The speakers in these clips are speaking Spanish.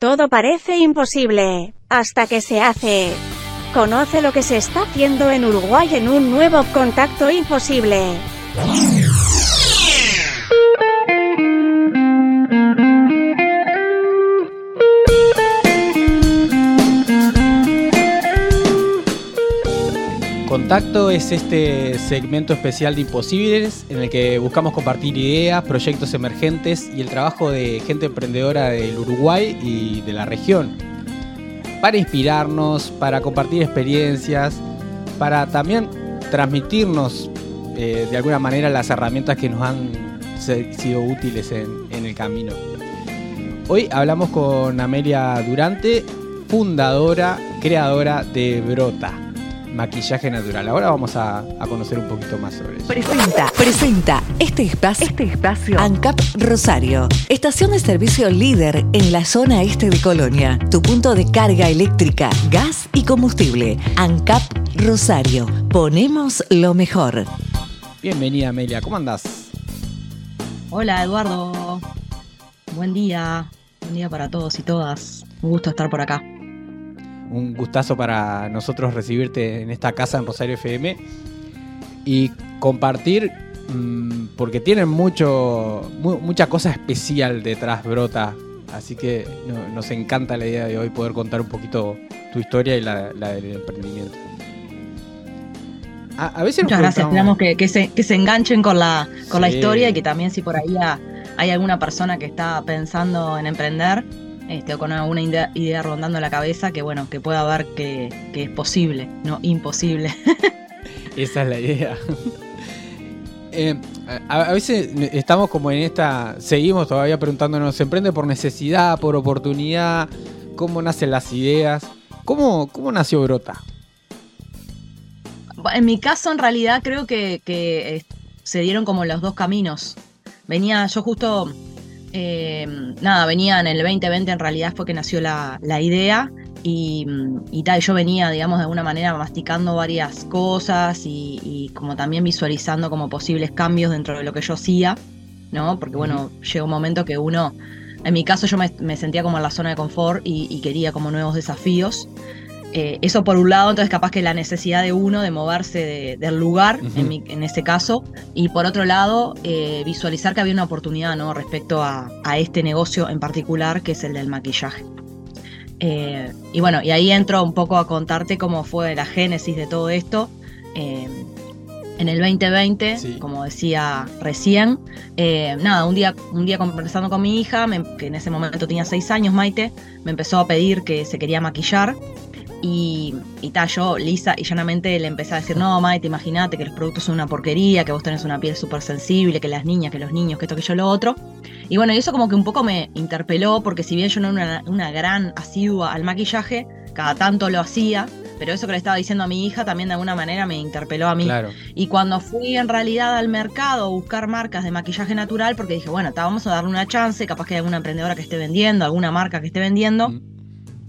Todo parece imposible, hasta que se hace. Conoce lo que se está haciendo en Uruguay en un nuevo contacto imposible. Contacto es este segmento especial de Imposibles en el que buscamos compartir ideas, proyectos emergentes y el trabajo de gente emprendedora del Uruguay y de la región. Para inspirarnos, para compartir experiencias, para también transmitirnos eh, de alguna manera las herramientas que nos han sido útiles en, en el camino. Hoy hablamos con Amelia Durante, fundadora, creadora de Brota maquillaje natural. Ahora vamos a, conocer un poquito más sobre eso. Presenta, presenta este espacio, este espacio ANCAP Rosario, estación de servicio líder en la zona este de Colonia, tu punto de carga eléctrica, gas y combustible. ANCAP Rosario, ponemos lo mejor. Bienvenida Amelia, ¿cómo andás? Hola Eduardo, buen día, buen día para todos y todas. Un gusto estar por acá un gustazo para nosotros recibirte en esta casa en Rosario FM y compartir, mm, porque tienen mucho, mucha cosa especial detrás, Brota. Así que nos encanta la idea de hoy poder contar un poquito tu historia y la, del emprendimiento. A, veces Muchas gracias, esperamos que, se, enganchen con la, con la historia y que también si por ahí hay alguna persona que está pensando en emprender, este, o con alguna idea, rondando la cabeza que bueno, que pueda ver que, es posible, no imposible. Esa es la idea. Eh, a, veces estamos como en esta, seguimos todavía preguntándonos, ¿se emprende por necesidad, por oportunidad? ¿Cómo nacen las ideas? ¿Cómo, cómo nació Brota? En mi caso, en realidad, creo que, que eh, se dieron como los dos caminos. Venía, yo justo eh, nada, venía en el 2020 en realidad fue que nació la, idea y, y, tal, yo venía, digamos, de alguna manera masticando varias cosas y, como también visualizando como posibles cambios dentro de lo que yo hacía, ¿no? Porque bueno, llega un momento que uno, en mi caso yo me, sentía como en la zona de confort y, quería como nuevos desafíos. Eh, eso por un lado, entonces capaz que la necesidad de uno de moverse del lugar, en, ese caso, y por otro lado, eh, visualizar que había una oportunidad ¿no? respecto a, este negocio en particular, que es el del maquillaje. Eh, y bueno, y ahí entro un poco a contarte cómo fue la génesis de todo esto. en el 2020, como decía recién, nada, un día, un día conversando con mi hija, que en ese momento tenía seis años, Maite, me empezó a pedir que se quería maquillar y, y yo lisa y llanamente le empecé a decir, no, Maite, imagínate que los productos son una porquería, que vos tenés una piel súper sensible, que las niñas, que los niños, que esto, que yo, lo otro. Y bueno, y eso como que un poco me interpeló, porque si bien yo no era una, gran asidua al maquillaje, cada tanto lo hacía, pero eso que le estaba diciendo a mi hija también de alguna manera me interpeló a mí. Y cuando fui en realidad al mercado a buscar marcas de maquillaje natural, porque dije, bueno, vamos a darle una chance, capaz que hay alguna emprendedora que esté vendiendo, alguna marca que esté vendiendo. Mm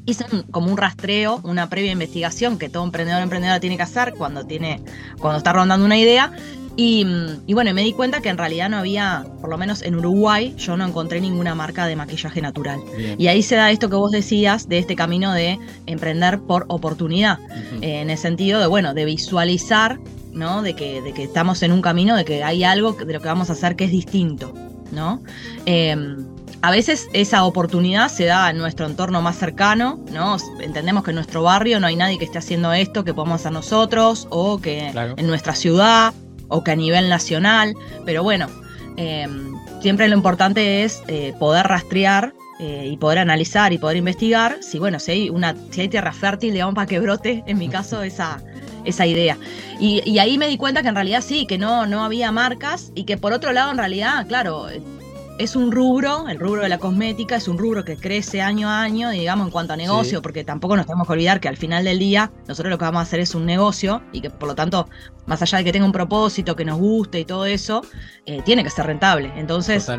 hice como un rastreo, una previa investigación que todo emprendedor o emprendedora tiene que hacer cuando, tiene, cuando está rondando una idea. Y, y, bueno, me di cuenta que en realidad no había, por lo menos en Uruguay, yo no encontré ninguna marca de maquillaje natural. Y ahí se da esto que vos decías, de este camino de emprender por oportunidad, en el sentido de, bueno, de visualizar, ¿no? De que, de que estamos en un camino, de que hay algo de lo que vamos a hacer que es distinto, ¿no? Em, a veces esa oportunidad se da en nuestro entorno más cercano, ¿no? Entendemos que en nuestro barrio no hay nadie que esté haciendo esto que podamos hacer nosotros, o que en nuestra ciudad, o que a nivel nacional, pero bueno, em, siempre lo importante es eh, poder rastrear eh, y poder analizar y poder investigar si, bueno, si hay, una, si hay tierra fértil, digamos, para que brote, en mi caso, esa, esa idea. Y, y, ahí me di cuenta que en realidad sí, que no, no había marcas y que por otro lado, en realidad, claro, es un rubro, el rubro de la cosmética, es un rubro que crece año a año, digamos, en cuanto a negocio, porque tampoco nos tenemos que olvidar que al final del día nosotros lo que vamos a hacer es un negocio y que por lo tanto, más allá de que tenga un propósito, que nos guste y todo eso, eh, tiene que ser rentable. Entonces,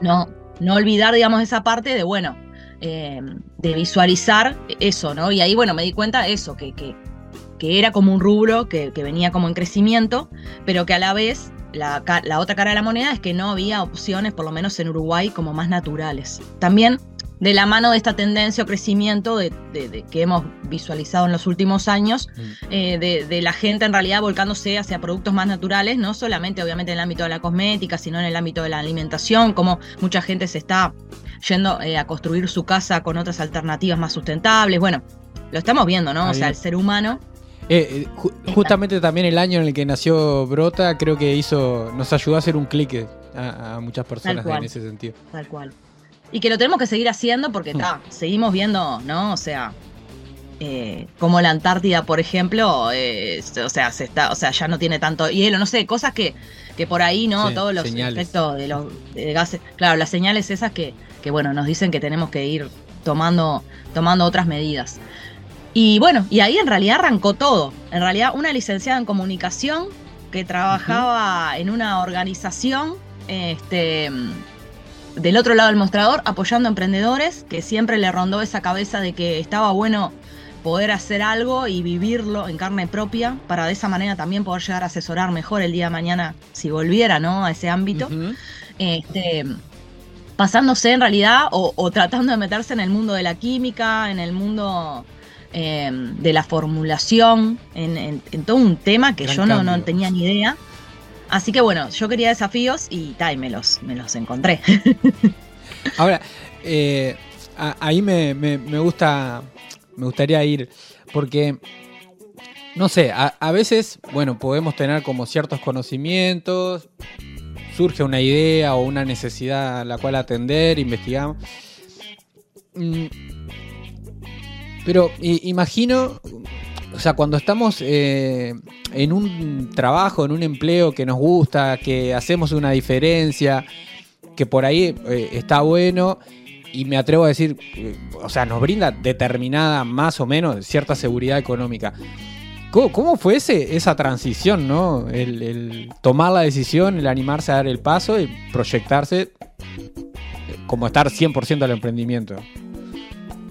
no, no olvidar, digamos, esa parte de, bueno, eh, de visualizar eso, ¿no? Y ahí, bueno, me di cuenta eso, que, que, que era como un rubro que, que venía como en crecimiento, pero que a la vez la, otra cara de la moneda es que no había opciones, por lo menos en Uruguay, como más naturales. También de la mano de esta tendencia o crecimiento de, que hemos visualizado en los últimos años, mm. eh, de, la gente en realidad volcándose hacia productos más naturales, no solamente obviamente en el ámbito de la cosmética, sino en el ámbito de la alimentación, como mucha gente se está yendo eh, a construir su casa con otras alternativas más sustentables. Bueno, lo estamos viendo, ¿no? o sea, el ser humano. Eh, justamente también el año en el que nació Brota, creo que hizo, nos ayudó a hacer un clic a, muchas personas en ese sentido. Tal cual. Y que lo tenemos que seguir haciendo porque está, mm. seguimos viendo, ¿no? O sea, eh, como la Antártida, por ejemplo, eh, o sea, se está, o sea, ya no tiene tanto hielo, no sé, cosas que, que por ahí, ¿no? Todos los efectos de los gases, claro, las señales esas que, que, bueno, nos dicen que tenemos que ir tomando, tomando otras medidas. Y bueno, y ahí en realidad arrancó todo. En realidad, una licenciada en comunicación que trabajaba en una organización, este del otro lado del mostrador apoyando a emprendedores, que siempre le rondó esa cabeza de que estaba bueno poder hacer algo y vivirlo en carne propia, para de esa manera también poder llegar a asesorar mejor el día de mañana si volviera ¿no? a ese ámbito. este, pasándose en realidad o, tratando de meterse en el mundo de la química, en el mundo eh, de la formulación, en, todo un tema que yo no, no, tenía ni idea. Así que bueno, yo quería desafíos y, ta, me, los, me los encontré. Ahora, eh, ahí me, gusta, me gustaría ir, porque, no sé, a, veces, bueno, podemos tener como ciertos conocimientos, surge una idea o una necesidad a la cual atender, investigamos. Pero imagino o sea, cuando estamos eh, en un trabajo, en un empleo que nos gusta, que hacemos una diferencia, que por ahí eh, está bueno y me atrevo a decir, eh, o sea, nos brinda determinada, más o menos, cierta seguridad económica. ¿Cómo, fue ese, esa transición, no? El, tomar la decisión, el animarse a dar el paso y proyectarse como estar 100% al emprendimiento.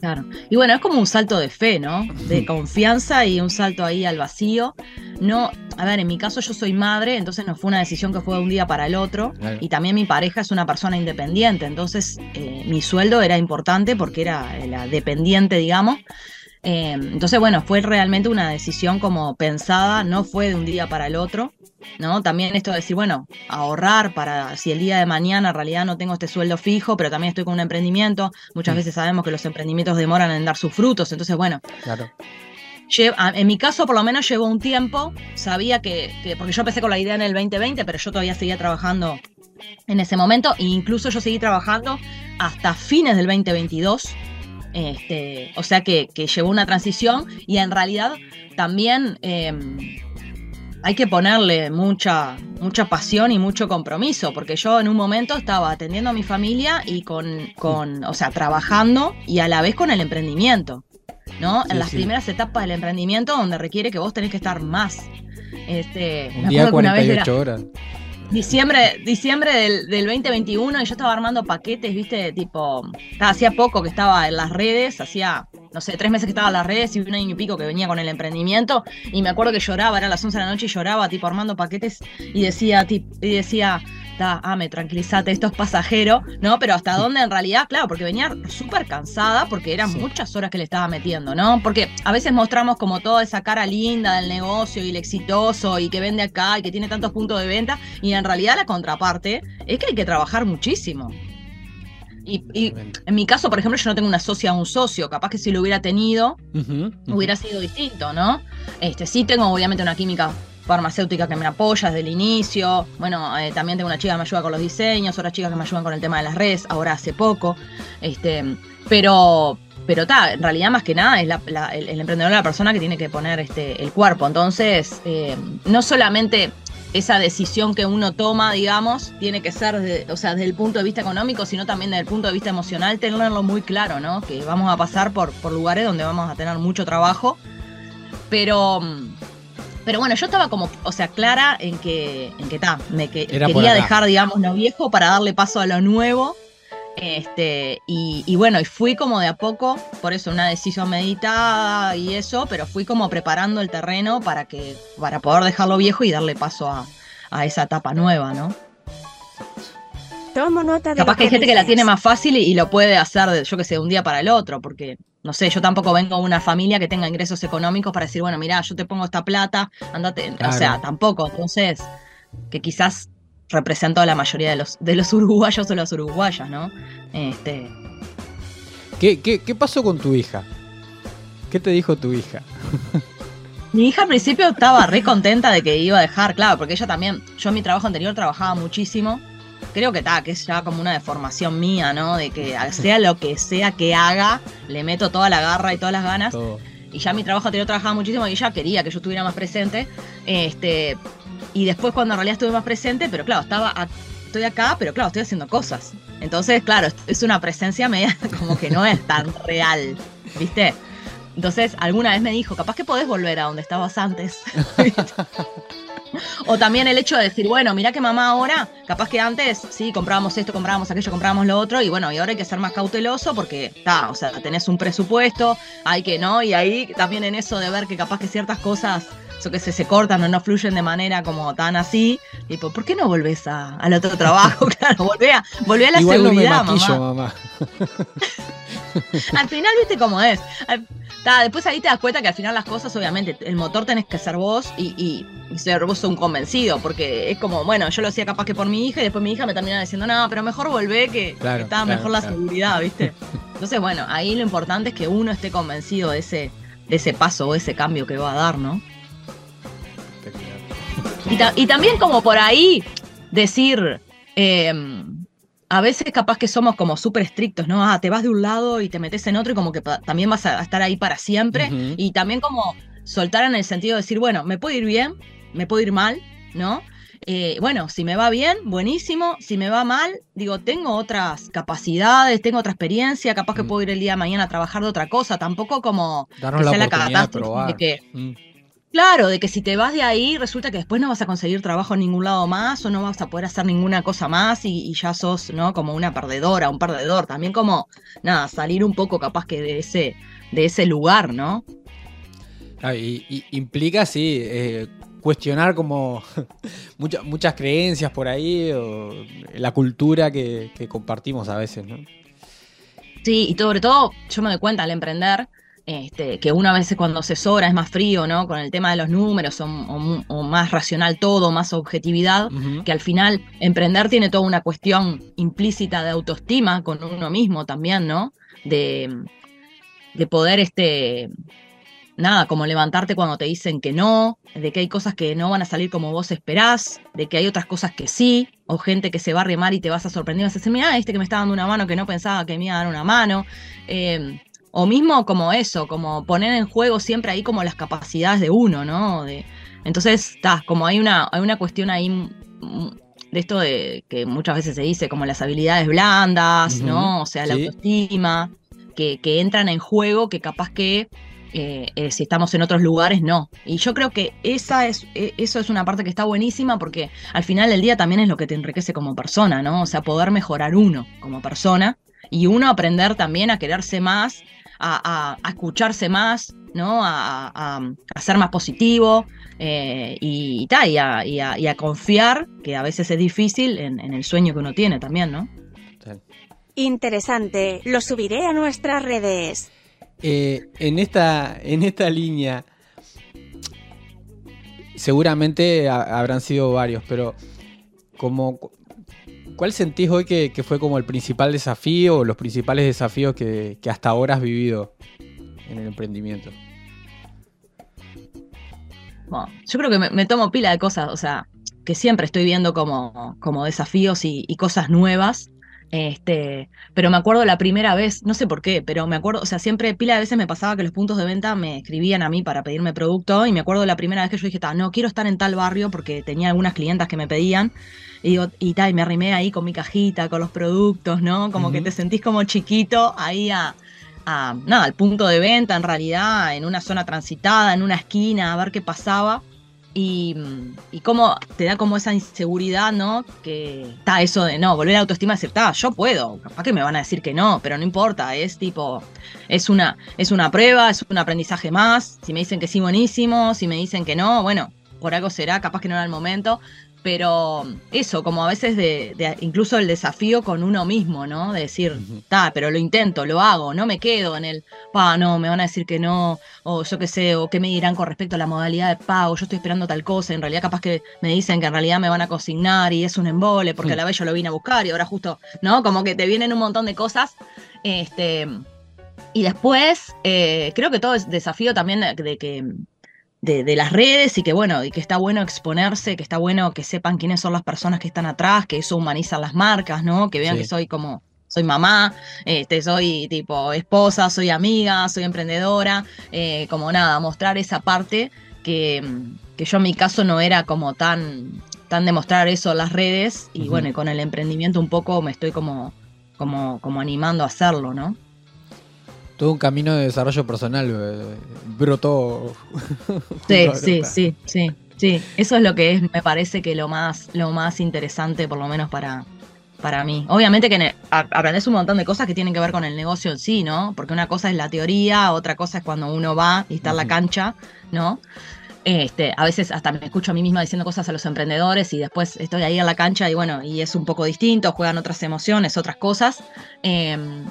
Claro. Y bueno, es como un salto de fe, ¿no? De confianza y un salto ahí al vacío. No, a ver, en mi caso yo soy madre, entonces no fue una decisión que fue de un día para el otro. Y también mi pareja es una persona independiente, entonces eh, mi sueldo era importante porque era la dependiente, digamos. Eh, entonces, bueno, fue realmente una decisión como pensada, no fue de un día para el otro, ¿no? También esto de decir, bueno, ahorrar para si el día de mañana en realidad no tengo este sueldo fijo, pero también estoy con un emprendimiento, muchas mm. veces sabemos que los emprendimientos demoran en dar sus frutos, entonces, bueno. Claro. En mi caso, por lo menos, llevó un tiempo. Sabía que, que, porque yo empecé con la idea en el 2020, pero yo todavía seguía trabajando en ese momento, e incluso yo seguí trabajando hasta fines del 2022 este, o sea que, llevó una transición y en realidad también em, hay que ponerle mucha, mucha pasión y mucho compromiso, porque yo en un momento estaba atendiendo a mi familia y con, con o sea, trabajando y a la vez con el emprendimiento, ¿no? en las primeras etapas del emprendimiento donde requiere que vos tenés que estar más. Este, un día 48 horas diciembre, diciembre del, 2021 y yo estaba armando paquetes, viste, tipo, hacía poco que estaba en las redes, hacía, no sé, tres meses que estaba en las redes y un año y pico que venía con el emprendimiento. Y me acuerdo que lloraba, era las 11 de la noche y lloraba, tipo, armando paquetes. Y decía, y decía, ah, me tranquilízate, esto es pasajero, ¿no? Pero hasta dónde en realidad, claro, porque venía súper cansada, porque eran muchas horas que le estaba metiendo, ¿no? Porque a veces mostramos como toda esa cara linda del negocio y el exitoso y que vende acá y que tiene tantos puntos de venta, y en realidad la contraparte es que hay que trabajar muchísimo. Y, en mi caso, por ejemplo, yo no tengo una socia o un socio. Capaz que si lo hubiera tenido, hubiera sido distinto, ¿no? Este, sí tengo obviamente una química farmacéutica que me apoya desde el inicio. Bueno, eh, también tengo una chica que me ayuda con los diseños, otras chicas que me ayudan con el tema de las redes, ahora hace poco. Este, pero, pero está, en realidad más que nada es el, emprendedor la persona que tiene que poner este, el cuerpo. Entonces, eh, no solamente esa decisión que uno toma, digamos, tiene que ser, o sea, desde el punto de vista económico, sino también desde el punto de vista emocional, tenerlo muy claro, ¿no? Que vamos a pasar por, por lugares donde vamos a tener mucho trabajo, pero pero bueno, yo estaba como, o sea, clara en que, en que ta, me que, quería dejar, digamos, lo viejo para darle paso a lo nuevo. Este, y, bueno, y fui como de a poco, por eso una decisión meditada y eso, pero fui como preparando el terreno para que, para poder dejarlo viejo y darle paso a, esa etapa nueva, ¿no? Tomo nota de Capaz que hay gente que la tiene más fácil y, y lo puede hacer, de, yo que sé, de un día para el otro, porque, no sé, yo tampoco vengo de una familia que tenga ingresos económicos para decir, bueno, mira, yo te pongo esta plata, andate, o sea, tampoco. Entonces, que quizás representó a la mayoría de los, de los uruguayos o las uruguayas, ¿no? Este, ¿Qué, qué, qué pasó con tu hija? ¿Qué te dijo tu hija? Mi hija al principio estaba re contenta de que iba a dejar, claro, porque ella también, yo en mi trabajo anterior trabajaba muchísimo. Creo que está, que es ya como una deformación mía, ¿no? De que sea lo que sea que haga, le meto toda la garra y todas las ganas. Todo. Y ya mi trabajo anterior trabajaba muchísimo y ella quería que yo estuviera más presente. Este, y después cuando en realidad estuve más presente, pero claro, estaba a- estoy acá, pero claro, estoy haciendo cosas. Entonces, claro, es- es una presencia media como que no es tan real, ¿viste? Entonces, alguna vez me dijo, capaz que podés volver a donde estabas antes. o también el hecho de decir, bueno, mira que mamá ahora, capaz que antes sí comprábamos esto, comprábamos aquello, comprábamos lo otro, y bueno, y ahora hay que ser más cauteloso porque está, o sea, tenés un presupuesto, hay que no, y ahí también en eso de ver que capaz que ciertas cosas, que se, se cortan o no fluyen de manera como tan así, tipo, ¿por qué no volvés a- al otro trabajo? claro, volvé a, volvé a la Igual no me seguridad, maquillo, mamá. mamá. Al final, viste cómo es. Al- ta, después ahí te das cuenta que al final las cosas, obviamente, el motor tenés que ser vos y, y- y ser vos un convencido, porque es como, bueno, yo lo hacía capaz que por mi hija y después mi hija me termina diciendo, no, pero mejor volvé que, Claro, que está claro, mejor la claro. seguridad, ¿viste? Entonces, bueno, ahí lo importante es que uno esté convencido de ese, de ese paso o ese cambio que va a dar, ¿no? Y, ta- y también como por ahí decir, eh, a veces capaz que somos como súper estrictos, ¿no? Ah, te vas de un lado y te metes en otro y como que también vas a estar ahí para siempre. Y también como soltar en el sentido de decir, bueno, me puedo ir bien, me puedo ir mal, ¿no? Eh, bueno, si me va bien, buenísimo. Si me va mal, digo, tengo otras capacidades, tengo otra experiencia, capaz que Mm. puedo ir el día de mañana a trabajar de otra cosa. Tampoco como Darnos que la sea la catástrofe de que Mm. Claro, de que si te vas de ahí, resulta que después no vas a conseguir trabajo en ningún lado más o no vas a poder hacer ninguna cosa más y, y ya sos, ¿no? Como una perdedora, un perdedor. También como, nada, salir un poco capaz que de ese, de ese lugar, ¿no? Ah, y, y implica, sí, eh, cuestionar como muchas muchas creencias por ahí, o la cultura que, que compartimos a veces, ¿no? Sí, y sobre todo, yo me doy cuenta al emprender, este, que una vez cuando asesora es más frío, ¿no? Con el tema de los números o, o- o más racional todo, más objetividad. Que al final emprender tiene toda una cuestión implícita de autoestima con uno mismo también, ¿no? De, de poder, este, nada, como levantarte cuando te dicen que no, de que hay cosas que no van a salir como vos esperás, de que hay otras cosas que sí, o gente que se va a remar y te vas a sorprender, vas a decir, mira, este que me está dando una mano que no pensaba que me iba a dar una mano. Eh, o mismo como eso, como poner en juego siempre ahí como las capacidades de uno, ¿no? De, entonces, está, como hay una, hay una cuestión ahí de esto de que muchas veces se dice como las habilidades blandas, ¿no? O sea, la sí. autoestima, que, que entran en juego, que capaz que eh, eh, si estamos en otros lugares, no. Y yo creo que esa es, eh, eso es una parte que está buenísima porque al final del día también es lo que te enriquece como persona, ¿no? O sea, poder mejorar uno como persona y uno aprender también a quererse más, a, a- a escucharse más, ¿no? A, a- a ser más positivo eh, y, y ta, y, a, y a- y a confiar, que a veces es difícil, en, en el sueño que uno tiene también, ¿no? Interesante. Lo subiré a nuestras redes. Eh, en, esta, en esta línea, seguramente ha- habrán sido varios, pero como, ¿cuál sentís hoy que, que fue como el principal desafío o los principales desafíos que, que hasta ahora has vivido en el emprendimiento? Bueno, yo creo que me, tomo pila de cosas, o sea, que siempre estoy viendo como, como desafíos y cosas nuevas. Este, pero me acuerdo la primera vez, no sé por qué, pero me acuerdo, o sea, siempre pila de veces me pasaba que los puntos de venta me escribían a mí para pedirme producto y me acuerdo la primera vez que yo dije, "Ta, no quiero estar en tal barrio porque tenía algunas clientas que me pedían y digo, y tal, y me arrimé ahí con mi cajita, con los productos, ¿no? Como que te sentís como chiquito ahí a, a, nada, al punto de venta en realidad, en una zona transitada, en una esquina, a ver qué pasaba. Y, y cómo te da como esa inseguridad, ¿no? Que está eso de no, volver a la autoestima está, yo puedo, capaz que me van a decir que no, pero no importa, es tipo, es una, es una prueba, es un aprendizaje más. Si me dicen que sí, buenísimo, si me dicen que no, bueno, por algo será, capaz que no era el momento. Pero eso, como a veces de, incluso el desafío con uno mismo, ¿no? De decir, está, pero lo intento, lo hago, no me quedo en el, pa, no, me van a decir que no, o yo qué sé, o qué me dirán con respecto a la modalidad de pago, yo estoy esperando tal cosa, en realidad capaz que me dicen que en realidad me van a consignar y es un embole, porque a la vez yo lo vine a buscar y ahora justo, ¿no? Como que te vienen un montón de cosas, este... Y después, eh, creo que todo es desafío también de que de, las redes y que bueno, y que está bueno exponerse, que está bueno que sepan quiénes son las personas que están atrás, que eso humaniza las marcas, ¿no? Que vean que soy como, soy mamá, este, soy tipo esposa, soy amiga, soy emprendedora, eh, como nada, mostrar esa parte que, que, yo en mi caso no era como tan, tan demostrar eso en las redes y bueno, y con el emprendimiento un poco me estoy como, como, como animando a hacerlo, ¿no? Todo un camino de desarrollo personal eh, brotó. Sí, sí, sí, sí, sí. Eso es lo que es, me parece que lo más, lo más interesante, por lo menos para, para mí. Obviamente que aprendes un montón de cosas que tienen que ver con el negocio en sí, ¿no? Porque una cosa es la teoría, otra cosa es cuando uno va y está en la cancha, ¿no? Este, a veces hasta me escucho a mí misma diciendo cosas a los emprendedores y después estoy ahí en la cancha y bueno, y es un poco distinto, juegan otras emociones, otras cosas. Em,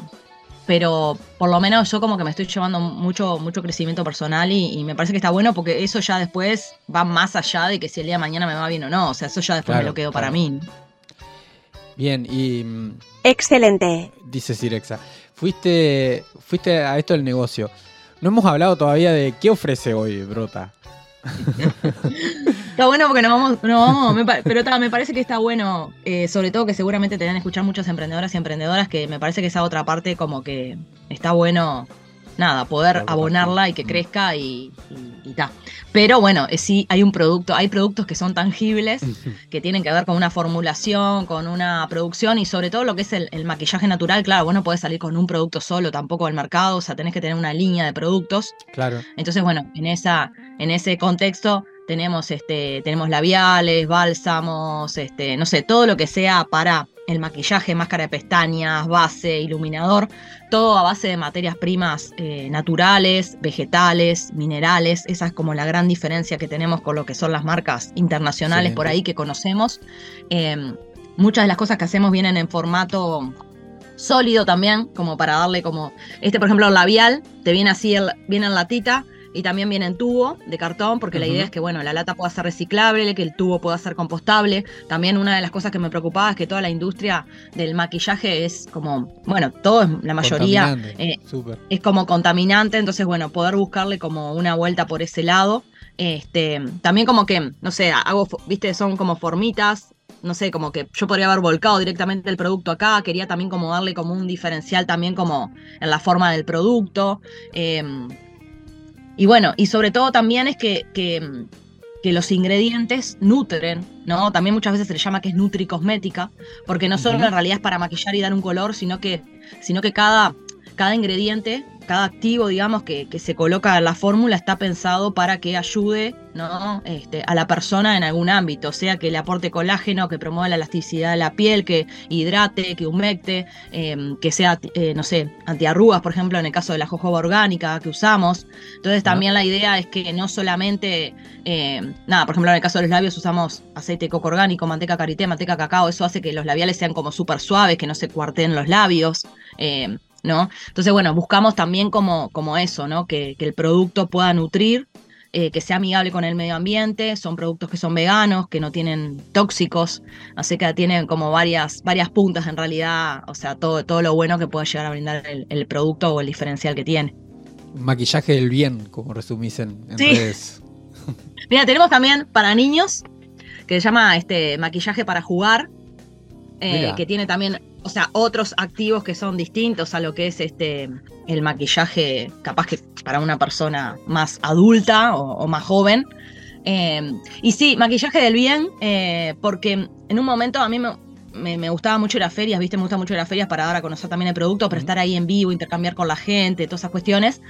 pero por lo menos yo como que me estoy llevando mucho, mucho crecimiento personal y, me parece que está bueno porque eso ya después va más allá de que si el día de mañana me va bien o no, o sea, eso ya después me lo quedo para mí. Bien, y... Excelente. Dice Sirexa, fuiste, fuiste a esto del negocio. No hemos hablado todavía de qué ofrece hoy Brota. está bueno porque no vamos, no vamos pero me parece que está bueno, eh, sobre todo que seguramente te van a escuchar muchas emprendedoras y emprendedoras, que me parece que esa otra parte como que está bueno, nada, poder abonarla y que mm. crezca y, y, Pero bueno, eh, sí hay un producto, hay productos que son tangibles, que tienen que ver con una formulación, con una producción y sobre todo lo que es el, el maquillaje natural, claro, vos no podés salir con un producto solo tampoco al mercado, o sea, tenés que tener una línea de productos. Claro. Entonces, bueno, en esa en ese contexto tenemos, este, tenemos labiales, bálsamos, este, no sé, todo lo que sea para el maquillaje, máscara de pestañas, base, iluminador, todo a base de materias primas eh, naturales, vegetales, minerales. Esa es como la gran diferencia que tenemos con lo que son las marcas internacionales por ahí que conocemos. Em, muchas de las cosas que hacemos vienen en formato sólido también, como para darle como, este por ejemplo el labial, te viene así, el, viene en latita, y también viene en tubo de cartón, porque la idea es que, bueno, la lata pueda ser reciclable, que el tubo pueda ser compostable. También una de las cosas que me preocupaba es que toda la industria del maquillaje es como, bueno, todo, la mayoría eh, es como contaminante, entonces, bueno, poder buscarle como una vuelta por ese lado. Este, también como que, no sé, hago, viste, son como formitas, no sé, como que yo podría haber volcado directamente el producto acá, quería también como darle como un diferencial también como en la forma del producto. Eh, y bueno, y sobre todo también es que, que, los ingredientes nutren, ¿no? También muchas veces se le llama que es nutricosmética, porque no solo en realidad es para maquillar y dar un color, sino que, sino que cada, cada ingrediente cada activo, digamos, que, se coloca en la fórmula está pensado para que ayude ¿no? Este, a la persona en algún ámbito, sea que le aporte colágeno, que promueva la elasticidad de la piel, que hidrate, que humecte, em, que sea, eh, no sé, antiarrugas, por ejemplo, en el caso de la jojoba orgánica que usamos. Entonces también la idea es que no solamente, em, nada, por ejemplo, en el caso de los labios usamos aceite coco orgánico, manteca karité, manteca cacao, eso hace que los labiales sean como súper suaves, que no se cuarteen los labios. ¿No? Entonces, bueno, buscamos también como, como eso, ¿no? Que, el producto pueda nutrir, eh, que sea amigable con el medio ambiente, son productos que son veganos, que no tienen tóxicos, así que tienen como varias, varias puntas en realidad, o sea, todo, todo lo bueno que puede llegar a brindar el, producto o el diferencial que tiene. Maquillaje del bien, como resumís en, redes. Mira, tenemos también para niños, que se llama este maquillaje para jugar, eh, que tiene también o sea, otros activos que son distintos a lo que es este el maquillaje, capaz que para una persona más adulta o, más joven. Eh, y sí, maquillaje del bien, eh, porque en un momento a mí me, me, gustaba mucho ir a ferias, ¿viste? Me gusta mucho ir a ferias para dar a conocer también el producto, pero estar ahí en vivo, intercambiar con la gente, todas esas cuestiones.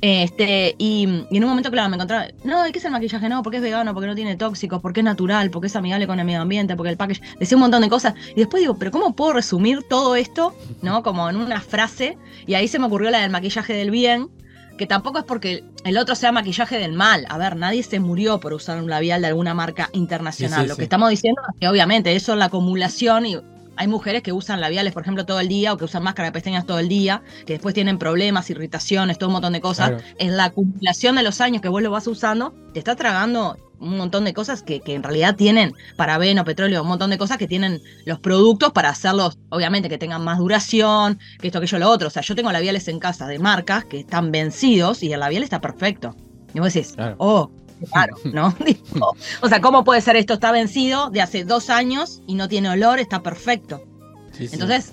Este, y, en un momento, claro, me encontraba, no, ¿qué es el maquillaje? No, porque es vegano, porque no tiene tóxicos, porque es natural, porque es amigable con el medio ambiente, porque el package, decía un montón de cosas. Y después digo, pero ¿cómo puedo resumir todo esto, no? Como en una frase. Y ahí se me ocurrió la del maquillaje del bien, que tampoco es porque el otro sea maquillaje del mal. A ver, nadie se murió por usar un labial de alguna marca internacional. Lo que estamos diciendo es que obviamente eso es la acumulación y hay mujeres que usan labiales, por ejemplo, todo el día o que usan máscara de pestañas todo el día, que después tienen problemas, irritaciones, todo un montón de cosas. En la acumulación de los años que vos lo vas usando, te está tragando un montón de cosas que, en realidad tienen parabeno, petróleo, un montón de cosas que tienen los productos para hacerlos, obviamente, que tengan más duración, que esto, aquello, lo otro. O sea, yo tengo labiales en casa de marcas que están vencidos y el labial está perfecto. Y vos decís, oh, claro, ¿no? o sea, ¿cómo puede ser esto? Está vencido de hace dos años y no tiene olor, está perfecto. Entonces,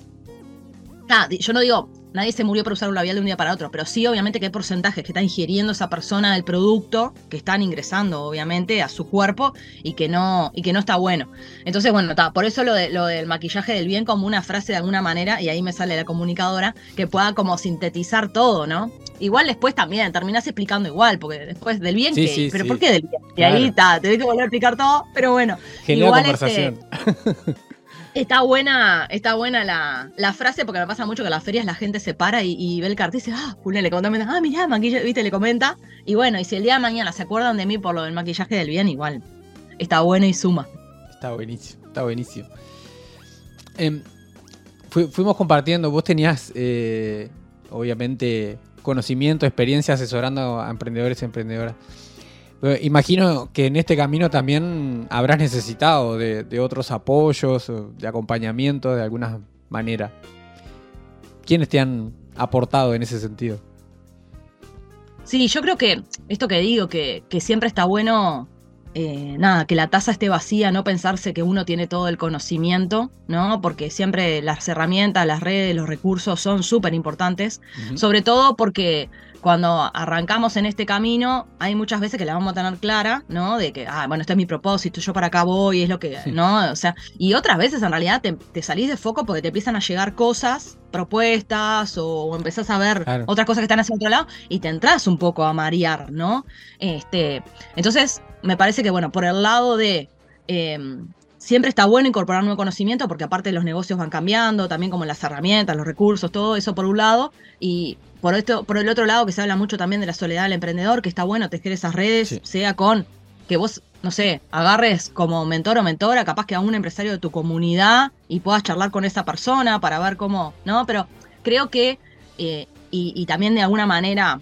yo no digo, nadie se murió por usar un labial de un día para otro, pero sí, obviamente, que hay porcentajes que está ingiriendo esa persona del producto, que están ingresando, obviamente, a su cuerpo y que no, y que no está bueno. Entonces, bueno, está, por eso lo, de, lo del maquillaje del bien como una frase de alguna manera, y ahí me sale la comunicadora, que pueda como sintetizar todo, ¿no? Igual después también, terminás explicando igual, porque después del bien, que, pero ¿por qué del bien? Y ahí está, te que volver a explicar todo, pero bueno. igual este, conversación. Está buena, está buena la, frase porque me pasa mucho que en las ferias la gente se para y, ve el cartel y dice, ah, Julián le comenta, ah, mirá, maquillaje, viste, le comenta. Y bueno, y si el día de mañana se acuerdan de mí por lo del maquillaje del bien, igual. Está bueno y suma. Está buenísimo, está buenísimo. Em, fuimos compartiendo, vos tenías, eh, obviamente, conocimiento, experiencia asesorando a emprendedores y emprendedoras. Imagino que en este camino también habrás necesitado de, otros apoyos, de acompañamiento de alguna manera. ¿Quiénes te han aportado en ese sentido? Sí, yo creo que esto que digo, que, siempre está bueno, eh, nada, que la taza esté vacía, no pensarse que uno tiene todo el conocimiento, ¿no? Porque siempre las herramientas, las redes, los recursos son súper importantes, sobre todo porque cuando arrancamos en este camino, hay muchas veces que la vamos a tener clara, ¿no? De que, ah, bueno, este es mi propósito, yo para acá voy, es lo que, ¿no? O sea, y otras veces en realidad te, salís de foco porque te empiezan a llegar cosas, propuestas, o, empezás a ver otras cosas que están hacia otro lado, y te entras un poco a marear, ¿no? Este, entonces, me parece que, bueno, por el lado de em, siempre está bueno incorporar nuevo conocimiento porque aparte los negocios van cambiando, también como las herramientas, los recursos, todo eso por un lado. Y por, esto, por el otro lado que se habla mucho también de la soledad del emprendedor, que está bueno tejer esas redes, sea con que vos, no sé, agarres como mentor o mentora, capaz que a un empresario de tu comunidad y puedas charlar con esa persona para ver cómo, ¿no? Pero creo que, eh, y, y también de alguna manera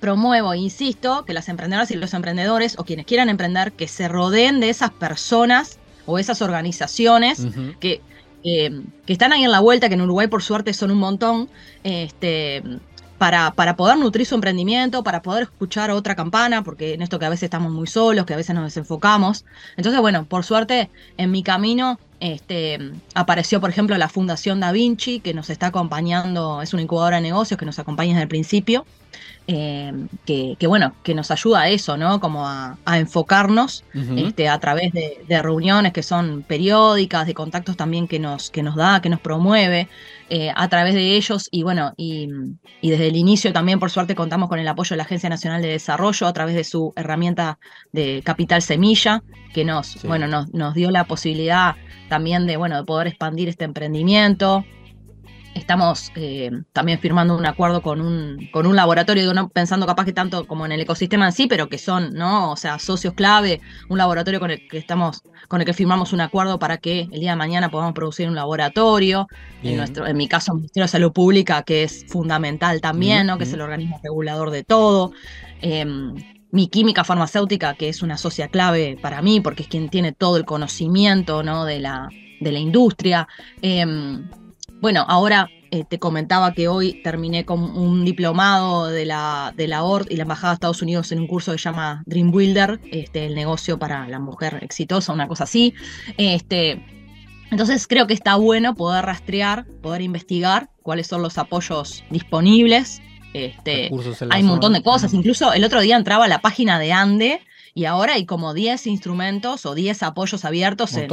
promuevo e insisto que las emprendedoras y los emprendedores o quienes quieran emprender que se rodeen de esas personas o esas organizaciones que, eh, que están ahí en la vuelta, que en Uruguay por suerte son un montón, este, para, para, poder nutrir su emprendimiento, para poder escuchar otra campana, porque en esto que a veces estamos muy solos, que a veces nos desenfocamos. Entonces, bueno, por suerte en mi camino este, apareció, por ejemplo, la Fundación Da Vinci, que nos está acompañando, es una incubadora de negocios que nos acompaña desde el principio. Eh, que, bueno, que nos ayuda a eso, ¿no? Como a, enfocarnos este, a través de, reuniones que son periódicas, de contactos también que nos, que nos da, que nos promueve, eh, a través de ellos y bueno, y, desde el inicio también por suerte contamos con el apoyo de la Agencia Nacional de Desarrollo a través de su herramienta de Capital Semilla, que nos, bueno, nos, nos dio la posibilidad también de, bueno, de poder expandir este emprendimiento. Estamos eh, también firmando un acuerdo con un, con un laboratorio, no pensando capaz que tanto como en el ecosistema en sí, pero que son, ¿no? O sea, socios clave, un laboratorio con el que estamos, con el que firmamos un acuerdo para que el día de mañana podamos producir un laboratorio. En nuestro, en mi caso, el Ministerio de Salud Pública, que es fundamental también, ¿no? Que es el organismo regulador de todo. Em, mi química farmacéutica, que es una socia clave para mí, porque es quien tiene todo el conocimiento ¿no? de, la, de la industria. Em, bueno, ahora eh, te comentaba que hoy terminé con un diplomado de la, de la ORT y la Embajada de Estados Unidos en un curso que se llama Dream Builder, este, el negocio para la mujer exitosa, una cosa así. Este, entonces creo que está bueno poder rastrear, poder investigar cuáles son los apoyos disponibles. Este, hay un montón de cosas. Incluso el otro día entraba a la página de Ande y ahora hay como 10 instrumentos o 10 apoyos abiertos en,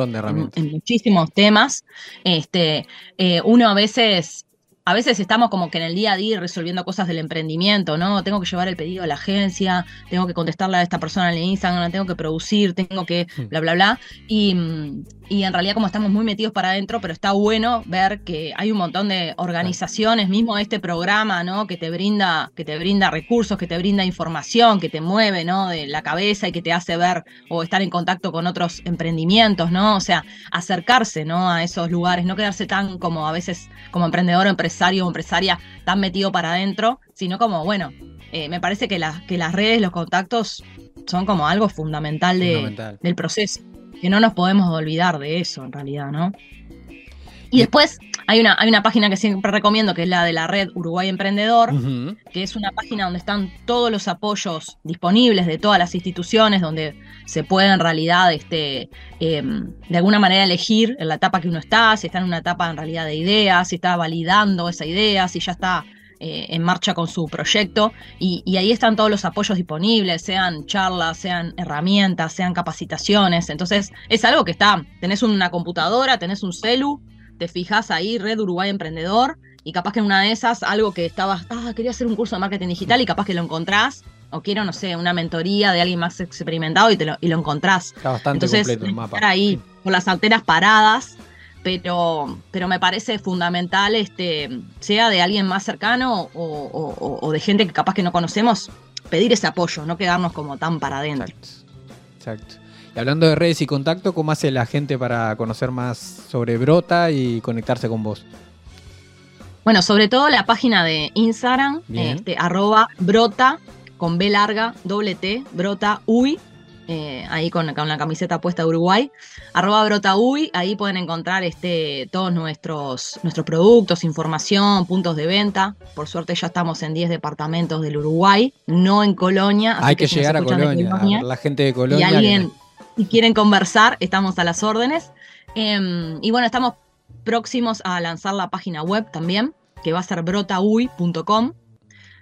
muchísimos temas. Este, eh, uno a veces a veces estamos como que en el día a día resolviendo cosas del emprendimiento, ¿no? Tengo que llevar el pedido a la agencia, tengo que contestarle a esta persona en Instagram, tengo que producir, tengo que mm. bla, bla, bla. Y, y en realidad como estamos muy metidos para adentro, pero está bueno ver que hay un montón de organizaciones, mismo este programa, ¿no? Que te brinda, que te brinda recursos, que te brinda información, que te mueve, ¿no? De la cabeza y que te hace ver o estar en contacto con otros emprendimientos, ¿no? O sea, acercarse, ¿no? A esos lugares, no quedarse tan como a veces como emprendedor, empresario o empresaria tan metido para adentro, sino como, bueno, eh, me parece que, que las redes, los contactos son como algo fundamental, de, del proceso que no nos podemos olvidar de eso en realidad, ¿no? Y después hay una, hay una página que siempre recomiendo, que es la de la red Uruguay Emprendedor, que es una página donde están todos los apoyos disponibles de todas las instituciones, donde se puede en realidad este, em, de alguna manera elegir en la etapa que uno está, si está en una etapa en realidad de ideas, si está validando esa idea, si ya está eh, en marcha con su proyecto y, ahí están todos los apoyos disponibles, sean charlas, sean herramientas, sean capacitaciones. Entonces es algo que está, tenés una computadora, tenés un celu, te fijas ahí, Red Uruguay Emprendedor, y capaz que en una de esas algo que estabas, ah, quería hacer un curso de marketing digital y capaz que lo encontrás, o quiero, no sé, una mentoría de alguien más experimentado y, te lo, y lo encontrás. Está bastante Entonces, completo el mapa. Estar ahí con las antenas paradas pero, pero me parece fundamental, este, sea de alguien más cercano o, de gente que capaz que no conocemos, pedir ese apoyo, no quedarnos como tan para adentro. Exacto. Y hablando de redes y contacto, ¿cómo hace la gente para conocer más sobre Brota y conectarse con vos? Bueno, sobre todo la página de Instagram, este, arroba brota, con B larga, doble T, brota, uy, eh, ahí con, la camiseta puesta de Uruguay, arroba brotaui, ahí pueden encontrar este, todos nuestros, nuestros productos, información, puntos de venta. Por suerte ya estamos en 10 departamentos del Uruguay, no en Colonia. Hay que, llegar a Colonia, la gente de Colonia. Y alguien, si quieren conversar, estamos a las órdenes. Em, y bueno, estamos próximos a lanzar la página web también, que va a ser brotaui.com.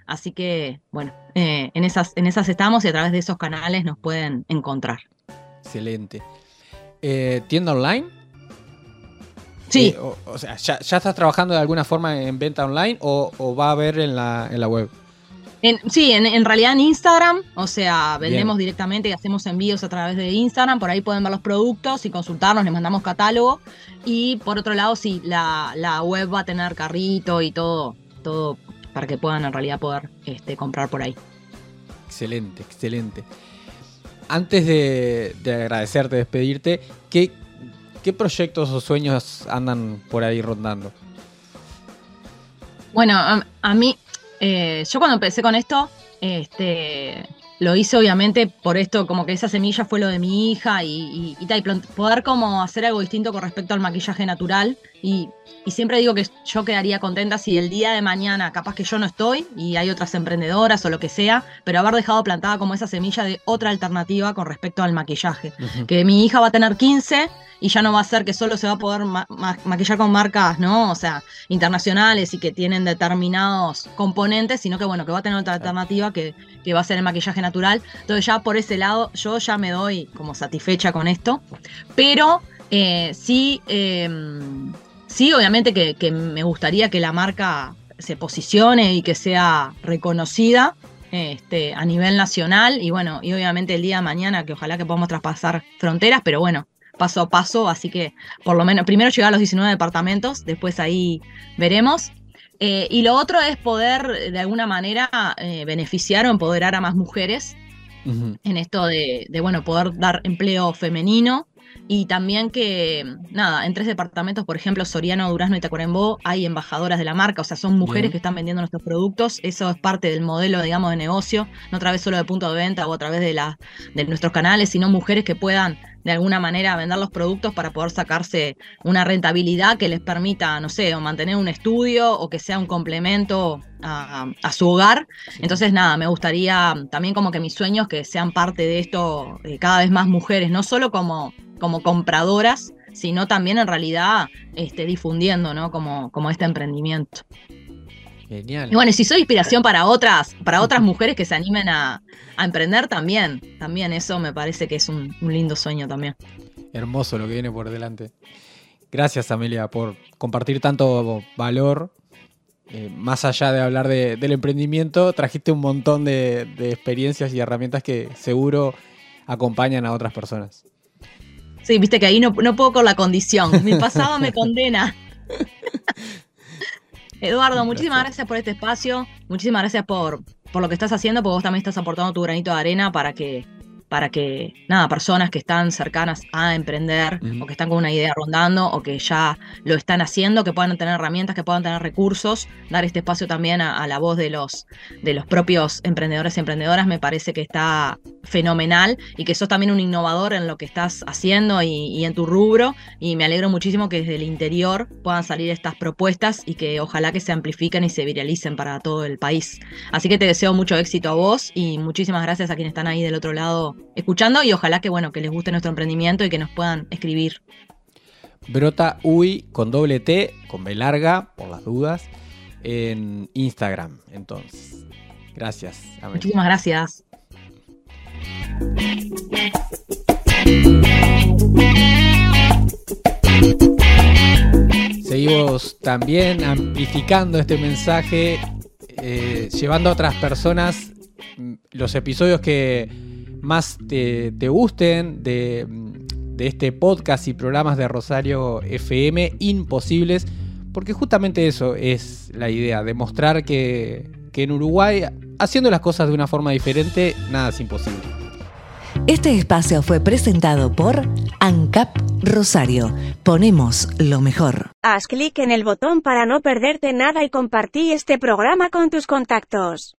Así que, bueno, eh, en, esas, en esas estamos y a través de esos canales nos pueden encontrar. Excelente. Eh, ¿Tienda online? Sí. Eh, o, sea, ¿ya, estás trabajando de alguna forma en venta online o, va a haber en la, en la web? sí, en, realidad en Instagram, o sea, vendemos directamente y hacemos envíos a través de Instagram, por ahí pueden ver los productos y consultarnos, les mandamos catálogo. Y por otro lado, sí, la, la web va a tener carrito y todo, todo para que puedan en realidad poder este, comprar por ahí. Excelente, excelente. Antes de, agradecerte, despedirte, ¿qué, ¿qué proyectos o sueños andan por ahí rondando? Bueno, a, mí, eh, yo cuando empecé con esto, este, lo hice obviamente por esto, como que esa semilla fue lo de mi hija y, y, y poder como hacer algo distinto con respecto al maquillaje natural y siempre digo que yo quedaría contenta si el día de mañana, capaz que yo no estoy y hay otras emprendedoras o lo que sea, pero haber dejado plantada como esa semilla de otra alternativa con respecto al maquillaje. Que mi hija va a tener 15 y ya no va a ser que solo se va a poder maquillar con marcas, ¿no? O sea, internacionales y que tienen determinados componentes, sino que bueno, que va a tener otra alternativa que, que va a ser el maquillaje natural. Entonces ya por ese lado yo ya me doy como satisfecha con esto. Pero eh, sí... Eh, Sí, obviamente que, me gustaría que la marca se posicione y que sea reconocida este, a nivel nacional y bueno, y obviamente el día de mañana que ojalá que podamos traspasar fronteras, pero bueno, paso a paso, así que por lo menos primero llegar a los 19 departamentos, después ahí veremos. Eh, y lo otro es poder de alguna manera eh, beneficiar o empoderar a más mujeres en esto de, de, bueno, poder dar empleo femenino. Y también que, nada, en tres departamentos, por ejemplo, Soriano, Durazno y Tacuarembó, hay embajadoras de la marca, o sea, son mujeres que están vendiendo nuestros productos. Eso es parte del modelo, digamos, de negocio, no a través solo de punto de venta o a través de, la, de nuestros canales, sino mujeres que puedan de alguna manera vender los productos para poder sacarse una rentabilidad que les permita, no sé, o mantener un estudio o que sea un complemento a, su hogar. Entonces, nada, me gustaría también como que mis sueños que sean parte de esto eh, cada vez más mujeres, no solo como como compradoras, sino también en realidad este, difundiendo, ¿no? Como, como este emprendimiento. Genial. Y bueno, si soy inspiración para otras, para otras mujeres que se animen a, emprender también, también eso me parece que es un, lindo sueño también. Hermoso lo que viene por delante. Gracias, Amelia, por compartir tanto valor. Eh, más allá de hablar del emprendimiento, trajiste un montón de experiencias y herramientas que seguro acompañan a otras personas. Sí, viste que ahí no, no puedo con la condición. Mi pasado me condena. Eduardo, muchísimas gracias por este espacio. Muchísimas gracias por, por lo que estás haciendo, porque vos también estás aportando tu granito de arena para que para que, nada, personas que están cercanas a emprender o que están con una idea rondando o que ya lo están haciendo, que puedan tener herramientas, que puedan tener recursos, dar este espacio también a, la voz de los, de los propios emprendedores y emprendedoras, me parece que está fenomenal y que sos también un innovador en lo que estás haciendo y, en tu rubro y me alegro muchísimo que desde el interior puedan salir estas propuestas y que ojalá que se amplifiquen y se viralicen para todo el país. Así que te deseo mucho éxito a vos y muchísimas gracias a quienes están ahí del otro lado escuchando y ojalá que bueno, que les guste nuestro emprendimiento y que nos puedan escribir. Brota Uy con doble T, con B larga, por las dudas, en Instagram. Entonces, gracias. Muchísimas gracias. Seguimos también amplificando este mensaje, eh, llevando a otras personas mm, los episodios que más te, gusten de, este podcast y programas de Rosario FM imposibles, porque justamente eso es la idea, demostrar que, que en Uruguay, haciendo las cosas de una forma diferente, nada es imposible. Este espacio fue presentado por ANCAP Rosario. Ponemos lo mejor. Haz clic en el botón para no perderte nada y compartí este programa con tus contactos.